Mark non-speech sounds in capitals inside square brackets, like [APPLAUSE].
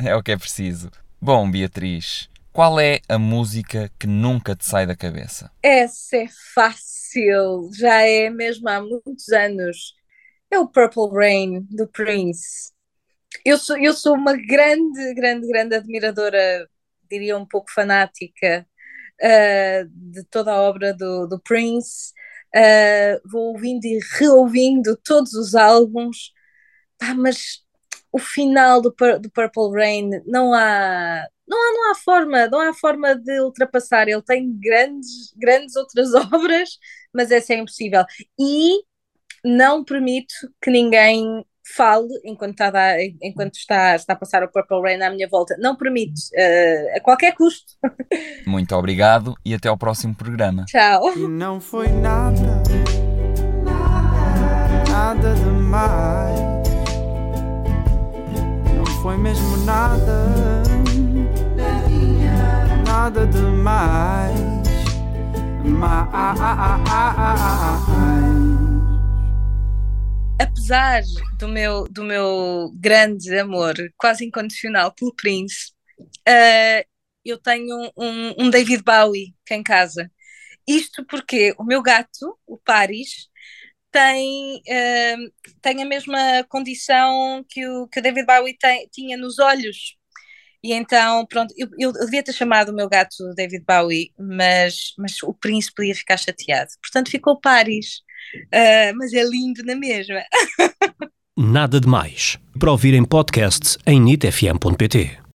[LAUGHS] É o que é preciso. Bom, Beatriz, qual é a música que nunca te sai da cabeça? Essa é fácil, já é mesmo há muitos anos. É o Purple Rain do Prince. Eu sou, eu sou uma grande, grande, grande admiradora, diria um pouco fanática, uh, de toda a obra do, do Prince. Uh, vou ouvindo e reouvindo todos os álbuns, Pá, mas o final do, do Purple Rain não há, não há, não há forma, não há forma de ultrapassar. Ele tem grandes, grandes outras [LAUGHS] obras, mas essa é impossível. E não permito que ninguém fale enquanto está, a dar- enquanto está, está a passar o Purple Rain à minha volta. Não permito, uh, a qualquer custo. [LAUGHS] Muito obrigado e até ao próximo programa. Tchau. E não foi nada foi mesmo nada, nada demais. Mais. apesar do meu, do meu grande amor, quase incondicional pelo Prince, eh, eu tenho um, um David Bowie cá em casa. Isto porque o meu gato, o Paris, tem, eh, tem a mesma condição que o, que o David Bowie tem- tinha nos olhos. E então, pronto, eu, eu devia ter chamado o meu gato David Bowie, mas, mas o Prince podia ficar chateado. Portanto, ficou Paris. Eh, mas é lindo na mesma. [LAUGHS] Nada de Mais. Para ouvir em podcast em nitfm.pt.